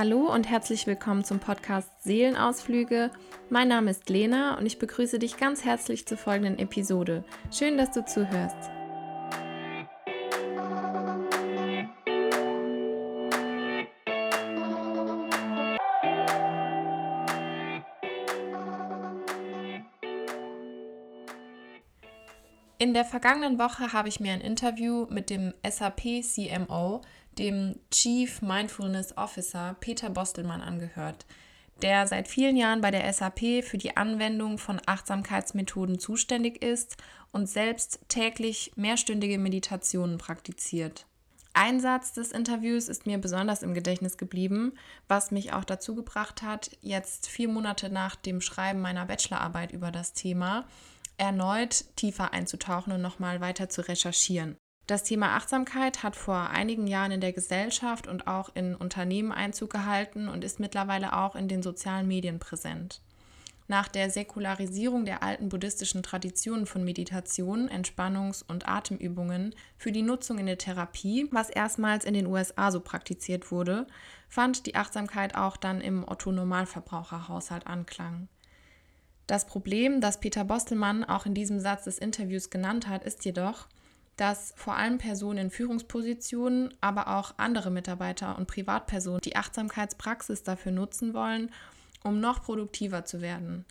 Hallo und herzlich willkommen zum Podcast Seelenausflüge. Mein Name ist Lena und ich begrüße dich ganz herzlich zur folgenden Episode. Schön, dass du zuhörst. In der vergangenen Woche habe ich mir ein Interview mit dem SAP CMO dem Chief Mindfulness Officer Peter Bostelmann angehört, der seit vielen Jahren bei der SAP für die Anwendung von Achtsamkeitsmethoden zuständig ist und selbst täglich mehrstündige Meditationen praktiziert. Ein Satz des Interviews ist mir besonders im Gedächtnis geblieben, was mich auch dazu gebracht hat, jetzt vier Monate nach dem Schreiben meiner Bachelorarbeit über das Thema erneut tiefer einzutauchen und nochmal weiter zu recherchieren. Das Thema Achtsamkeit hat vor einigen Jahren in der Gesellschaft und auch in Unternehmen Einzug gehalten und ist mittlerweile auch in den sozialen Medien präsent. Nach der Säkularisierung der alten buddhistischen Traditionen von Meditation, Entspannungs- und Atemübungen für die Nutzung in der Therapie, was erstmals in den USA so praktiziert wurde, fand die Achtsamkeit auch dann im Otto-Normalverbraucherhaushalt Anklang. Das Problem, das Peter Bostelmann auch in diesem Satz des Interviews genannt hat, ist jedoch, dass vor allem Personen in Führungspositionen, aber auch andere Mitarbeiter und Privatpersonen die Achtsamkeitspraxis dafür nutzen wollen, um noch produktiver zu werden.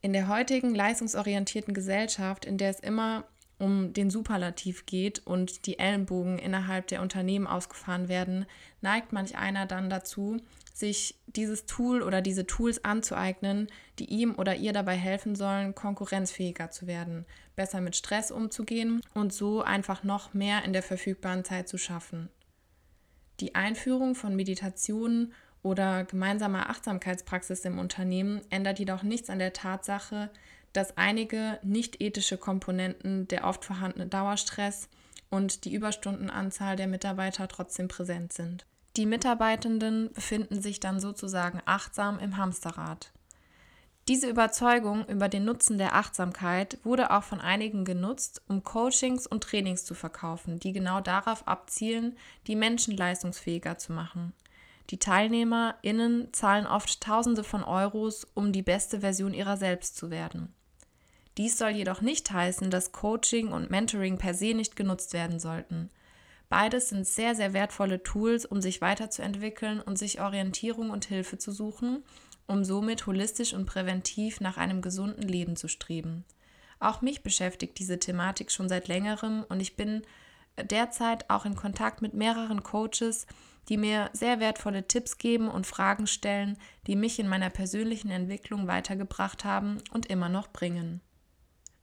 In der heutigen leistungsorientierten Gesellschaft, in der es immer um den Superlativ geht und die Ellenbogen innerhalb der Unternehmen ausgefahren werden, neigt manch einer dann dazu, sich dieses Tool oder diese Tools anzueignen, die ihm oder ihr dabei helfen sollen, konkurrenzfähiger zu werden, besser mit Stress umzugehen und so einfach noch mehr in der verfügbaren Zeit zu schaffen. Die Einführung von Meditationen oder gemeinsamer Achtsamkeitspraxis im Unternehmen ändert jedoch nichts an der Tatsache, dass einige nicht ethische Komponenten, der oft vorhandene Dauerstress und die Überstundenanzahl der Mitarbeiter trotzdem präsent sind. Die Mitarbeitenden befinden sich dann sozusagen achtsam im Hamsterrad. Diese Überzeugung über den Nutzen der Achtsamkeit wurde auch von einigen genutzt, um Coachings und Trainings zu verkaufen, die genau darauf abzielen, die Menschen leistungsfähiger zu machen. Die TeilnehmerInnen zahlen oft Tausende von Euros, um die beste Version ihrer selbst zu werden. Dies soll jedoch nicht heißen, dass Coaching und Mentoring per se nicht genutzt werden sollten. Beides sind sehr, sehr wertvolle Tools, um sich weiterzuentwickeln und sich Orientierung und Hilfe zu suchen, um somit holistisch und präventiv nach einem gesunden Leben zu streben. Auch mich beschäftigt diese Thematik schon seit längerem und ich bin derzeit auch in Kontakt mit mehreren Coaches, die mir sehr wertvolle Tipps geben und Fragen stellen, die mich in meiner persönlichen Entwicklung weitergebracht haben und immer noch bringen.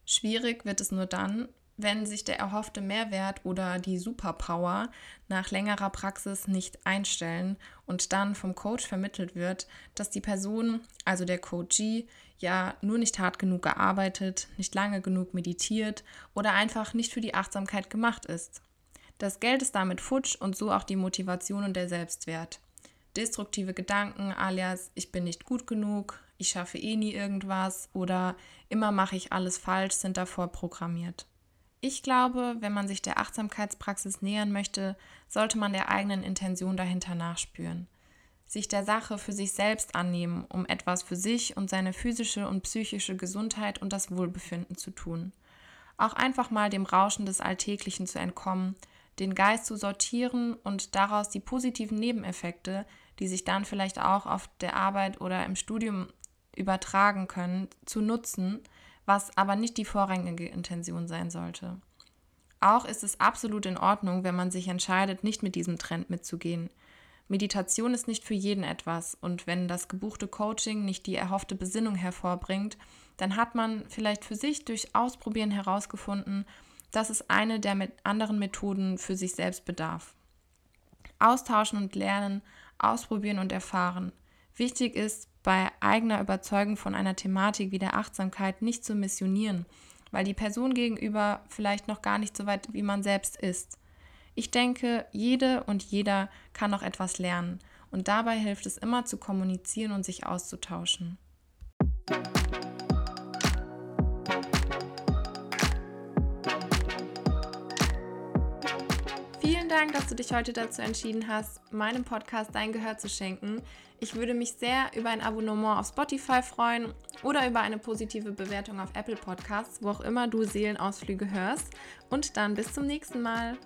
Schwierig wird es nur dann, wenn sich der erhoffte Mehrwert oder die Superpower nach längerer Praxis nicht einstellen und dann vom Coach vermittelt wird, dass die Person, also der Coachee, ja nur nicht hart genug gearbeitet, nicht lange genug meditiert oder einfach nicht für die Achtsamkeit gemacht ist. Das Geld ist damit futsch und so auch die Motivation und der Selbstwert. Destruktive Gedanken alias ich bin nicht gut genug, ich schaffe eh nie irgendwas oder immer mache ich alles falsch sind davor programmiert. Ich glaube, wenn man sich der Achtsamkeitspraxis nähern möchte, sollte man der eigenen Intention dahinter nachspüren. Sich der Sache für sich selbst annehmen, um etwas für sich und seine physische und psychische Gesundheit und das Wohlbefinden zu tun. Auch einfach mal dem Rauschen des Alltäglichen zu entkommen, den Geist zu sortieren und daraus die positiven Nebeneffekte, die sich dann vielleicht auch auf der Arbeit oder im Studium übertragen können, zu nutzen, was aber nicht die vorrangige Intention sein sollte. Auch ist es absolut in Ordnung, wenn man sich entscheidet, nicht mit diesem Trend mitzugehen. Meditation ist nicht für jeden etwas und wenn das gebuchte Coaching nicht die erhoffte Besinnung hervorbringt, dann hat man vielleicht für sich durch Ausprobieren herausgefunden, dass es eine der mit anderen Methoden für sich selbst bedarf. Austauschen und lernen, ausprobieren und erfahren. Wichtig ist, bei eigener Überzeugung von einer Thematik wie der Achtsamkeit nicht zu missionieren, weil die Person gegenüber vielleicht noch gar nicht so weit wie man selbst ist. Ich denke, jede und jeder kann noch etwas lernen und dabei hilft es immer zu kommunizieren und sich auszutauschen. Vielen Dank, dass du dich heute dazu entschieden hast, meinem Podcast dein Gehör zu schenken. Ich würde mich sehr über ein Abonnement auf Spotify freuen oder über eine positive Bewertung auf Apple Podcasts, wo auch immer du Seelenausflüge hörst. Und dann bis zum nächsten Mal.